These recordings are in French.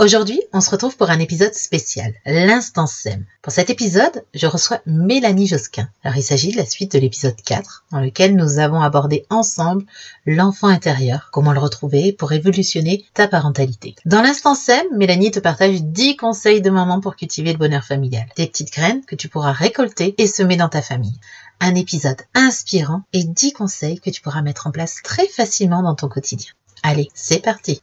Aujourd'hui, on se retrouve pour un épisode spécial, l'instant SEM. Pour cet épisode, je reçois Mélanie Josquin. Alors il s'agit de la suite de l'épisode 4, dans lequel nous avons abordé ensemble l'enfant intérieur, comment le retrouver pour révolutionner ta parentalité. Dans l'instant SEM, Mélanie te partage 10 conseils de maman pour cultiver le bonheur familial. Des petites graines que tu pourras récolter et semer dans ta famille un épisode inspirant et 10 conseils que tu pourras mettre en place très facilement dans ton quotidien. Allez, c'est parti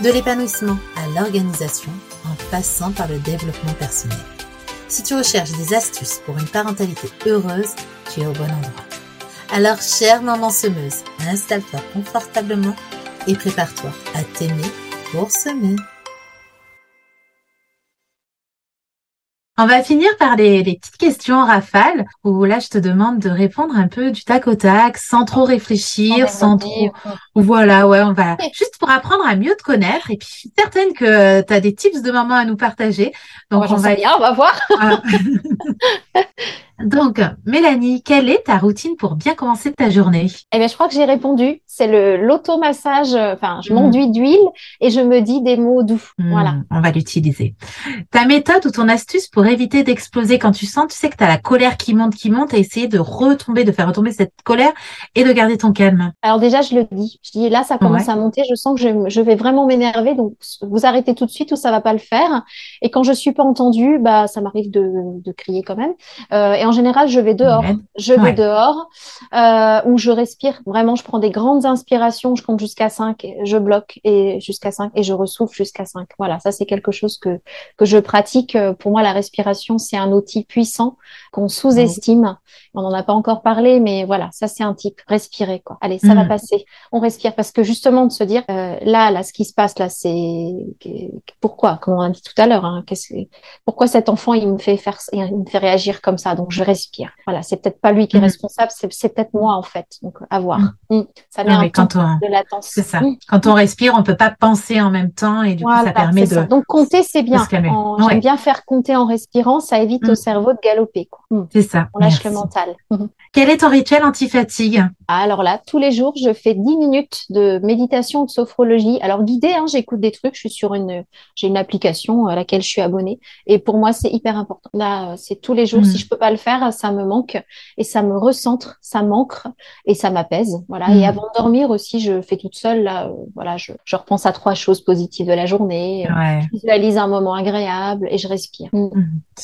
de l'épanouissement à l'organisation, en passant par le développement personnel. Si tu recherches des astuces pour une parentalité heureuse, tu es au bon endroit. Alors, chère maman semeuse, installe-toi confortablement et prépare-toi à t'aimer pour semer. On va finir par les, petites questions rafales où là je te demande de répondre un peu du tac au tac sans trop réfléchir, sans trop voilà, ouais, on va juste pour apprendre à mieux te connaître et puis je suis certaine que tu as des tips de maman à nous partager. Donc on, va bien, on va voir. Donc, Mélanie, quelle est ta routine pour bien commencer ta journée? Eh bien, je crois que j'ai répondu. C'est le l'automassage. Enfin, je m'enduis mmh. d'huile et je me dis des mots doux. Mmh, voilà. On va l'utiliser. Ta méthode ou ton astuce pour éviter d'exploser quand tu sens, tu sais que tu as la colère qui monte, qui monte, et essayer de retomber, de faire retomber cette colère et de garder ton calme. Alors déjà, je le dis. Je dis là, ça commence à monter. Je sens que je, je vais vraiment m'énerver. Donc, vous arrêtez tout de suite ou ça va pas le faire. Et quand je suis pas entendue, bah, ça m'arrive de, de crier quand même. Euh, et en général, je vais dehors. Je vais dehors euh, où je respire. Vraiment, je prends des grandes inspirations. Je compte jusqu'à 5, je bloque et jusqu'à 5 et je ressouffle jusqu'à 5. Voilà, ça c'est quelque chose que que je pratique. Pour moi, la respiration, c'est un outil puissant qu'on sous-estime. On n'en a pas encore parlé, mais voilà, ça c'est un type. Respirer, quoi. Allez, ça va mm. passer. On respire parce que justement de se dire euh, là, là, ce qui se passe là, c'est pourquoi, comme on a dit tout à l'heure, hein, pourquoi cet enfant il me fait faire, il me fait réagir comme ça? Donc je respire. Voilà, c'est peut-être pas lui qui est mm. responsable, c'est peut-être moi en fait. Donc à voir. Mm. Ça met un quand on... de latence. C'est ça. Quand on respire, on peut pas penser en même temps et du coup ça permet de. Donc compter c'est bien. J'aime bien faire compter en respirant, ça évite au cerveau de galoper. C'est ça. On lâche le mental. Quel est ton rituel anti-fatigue? Alors là, tous les jours, je fais 10 minutes de méditation de sophrologie. Alors guidée, hein, j'écoute des trucs. Je suis sur une, j'ai une application à laquelle je suis abonnée. Et pour moi, c'est hyper important. Là, c'est tous les jours. Si mm. je peux pas le faire, ça me manque et ça me recentre, ça m'ancre et ça m'apaise. Voilà. Et mm. avant de dormir aussi, je fais toute seule. Là, euh, voilà, je, je, repense à trois choses positives de la journée. Je visualise un moment agréable et je respire mm.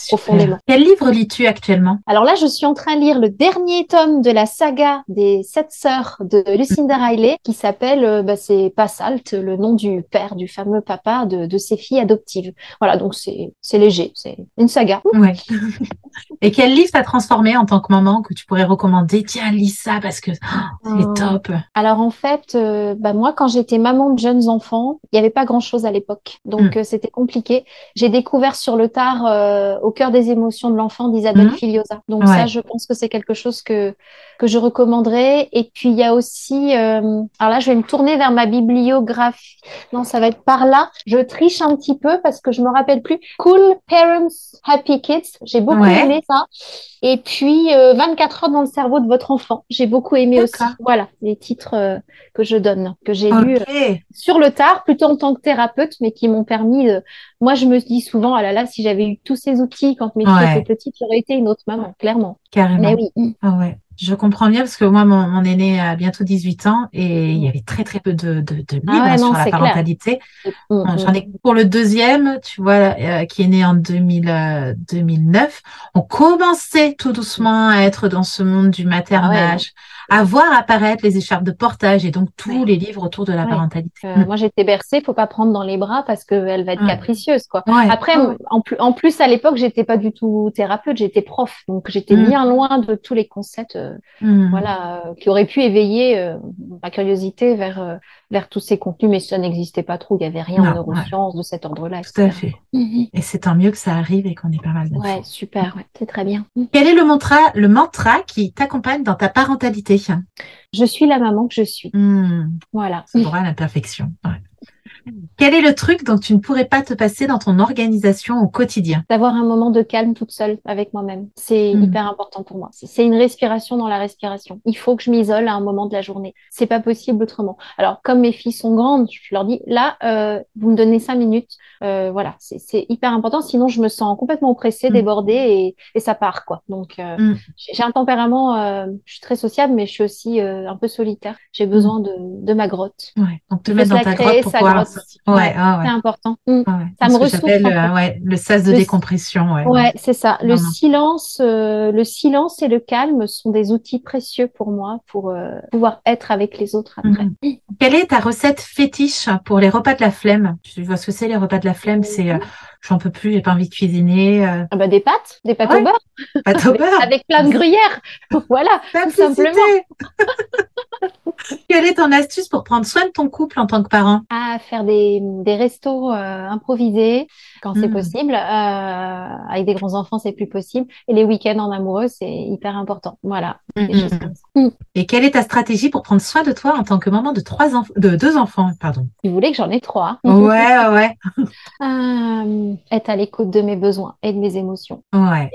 profondément. Quel livre lis-tu actuellement? Alors là, je suis en train de lire le dernier tome de la saga des sept sœurs de Lucinda Riley qui s'appelle, euh, bah, c'est Passalt, le nom du père, du fameux papa de, de ses filles adoptives. Voilà, donc c'est, léger, c'est une saga. Ouais. Et quel livre t'a transformé en tant que maman que tu pourrais recommander? Tiens, lis ça parce que oh, c'est euh, top. Alors en fait, euh, bah, moi quand j'étais maman de jeunes enfants, il n'y avait pas grand-chose à l'époque, donc hmm. c'était compliqué. J'ai découvert sur le tard Au cœur des émotions de l'enfant d'Isabelle hmm. Filiosa. Donc ça, je pense que c'est quelque chose que que je recommanderais. Et puis il y a aussi, euh, alors là je vais me tourner vers ma bibliographie. Non, ça va être par là. Je triche un petit peu parce que je me rappelle plus. Cool Parents Happy Kids. J'ai beaucoup aimé ça. Et puis 24 euh, heures dans le cerveau de votre enfant. J'ai beaucoup aimé aussi. Voilà les titres euh, que je donne, que j'ai lus sur le tard, plutôt en tant que thérapeute, mais qui m'ont permis. Moi, je me dis souvent, ah là là, si j'avais eu tous ces outils quand mes filles étaient petites, j'aurais été une autre maman, clairement. Carrément. Mais oui. Ah ouais. Je comprends bien parce que moi, mon, mon, aîné a bientôt 18 ans et il y avait très très peu de, de, de livres ah sur la parentalité. Mm, mm. J'en ai pour le deuxième, tu vois, euh, qui est né en 2000, 2009. Euh, On commençait tout doucement à être dans ce monde du maternage. À voir apparaître les écharpes de portage et donc tous les livres autour de la parentalité. Euh, moi, j'étais bercée, faut pas prendre dans les bras parce qu'elle va être capricieuse, quoi. Après, en, plus, en plus, à l'époque, j'étais pas du tout thérapeute, j'étais prof, donc j'étais mm. bien loin de tous les concepts, euh, mm. voilà, euh, qui auraient pu éveiller ma curiosité vers vers tous ces contenus, mais ça n'existait pas trop. Il y avait rien en neurosciences de cet ordre-là. Tout à fait. Mm-hmm. Et c'est tant mieux que ça arrive et qu'on ait pas mal Ouais, super, ouais, c'est très bien. Quel est le mantra, le mantra qui t'accompagne dans ta parentalité? Je suis la maman que je suis. Hmm. Voilà. C'est pour l'imperfection. Ouais. Quel est le truc dont tu ne pourrais pas te passer dans ton organisation au quotidien? D'avoir un moment de calme toute seule avec moi-même. C'est hmm. hyper important pour moi. C'est une respiration dans la respiration. Il faut que je m'isole à un moment de la journée. C'est pas possible autrement. Alors, comme mes filles sont grandes, je leur dis là, euh, vous me donnez cinq minutes. Euh, voilà, c'est hyper important. Sinon, je me sens complètement oppressée, hmm. débordée et, et, ça part quoi. Donc, euh, hmm. j'ai un tempérament. Je suis très sociable, mais je suis aussi un peu solitaire. J'ai besoin de, de, ma grotte. Ouais. Donc, te mettre dans ta grotte pour pouvoir Ouais, ah c'est important. Mm. ça me ressource. Euh, ouais, le sas de décompression. Ouais, c'est ça. Le silence, euh, le silence et le calme sont des outils précieux pour moi pour euh, pouvoir être avec les autres après. Mm. Quelle est ta recette fétiche pour les repas de la flemme? Tu vois ce que c'est les repas de la flemme? C'est j'en peux plus, j'ai pas envie de cuisiner. Ah bah des pâtes, des pâtes au beurre. Pâtes au beurre. avec plein de gruyère. voilà, tout simplement. Quelle est ton astuce pour prendre soin de ton couple en tant que parent? À faire des, des restos euh, improvisés quand c'est hmm. possible. Euh, avec des grands enfants, c'est plus possible. Et les week-ends en amoureux, c'est hyper important. Voilà. Hmm, hmm, Et quelle est ta stratégie pour prendre soin de toi en tant que maman de trois enfants, de deux enfants, pardon? Tu voulais que j'en ai trois. Ouais, ouais. euh, être à l'écoute de mes besoins et de mes émotions. Ouais.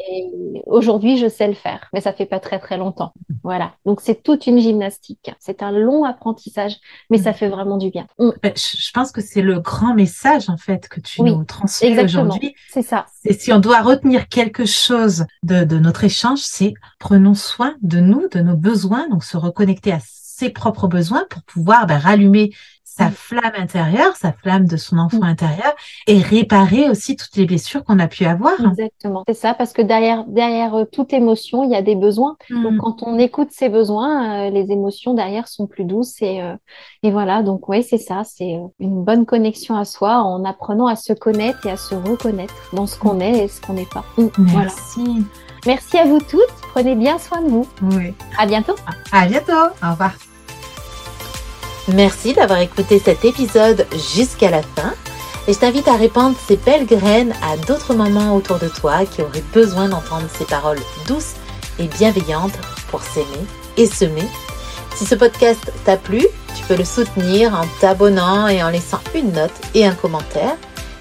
aujourd'hui, je sais le faire, mais ça fait pas très très longtemps. Voilà. Donc c'est toute une gymnastique. C'est un long apprentissage, mais ça fait vraiment du bien. Je pense que c'est le grand message en fait que tu nous transmets aujourd'hui. C'est ça. Et si on doit retenir quelque chose de, de notre échange, c'est prenons soin de nous, de nos besoins, donc se reconnecter à ses propres besoins pour pouvoir ben, rallumer sa flamme intérieure, sa flamme de son enfant intérieur et réparer aussi toutes les blessures qu'on a pu avoir. Exactement, c'est ça, parce que derrière, derrière euh, toute émotion, il y a des besoins. Donc mm. quand on écoute ces besoins, euh, les émotions derrière sont plus douces et, euh, et voilà, donc oui, c'est ça, c'est une bonne connexion à soi en apprenant à se connaître et à se reconnaître dans ce qu'on est et ce qu'on n'est pas. Mm. Merci. Merci à vous toutes. Prenez bien soin de vous. Oui. À bientôt. À bientôt. Au revoir. Merci d'avoir écouté cet épisode jusqu'à la fin et je t'invite à répandre ces belles graines à d'autres mamans autour de toi qui auraient besoin d'entendre ces paroles douces et bienveillantes pour s'aimer et semer. Si ce podcast t'a plu, tu peux le soutenir en t'abonnant et en laissant une note et un commentaire.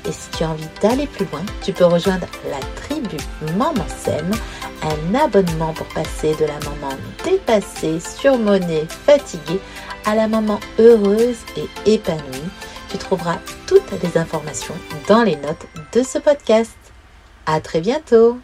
Et si tu as envie d'aller plus loin, tu peux rejoindre la tribu Maman Sème, un abonnement pour passer de la maman dépassée, surmonnée, fatiguée à la maman heureuse et épanouie. Tu trouveras toutes les informations dans les notes de ce podcast. À très bientôt!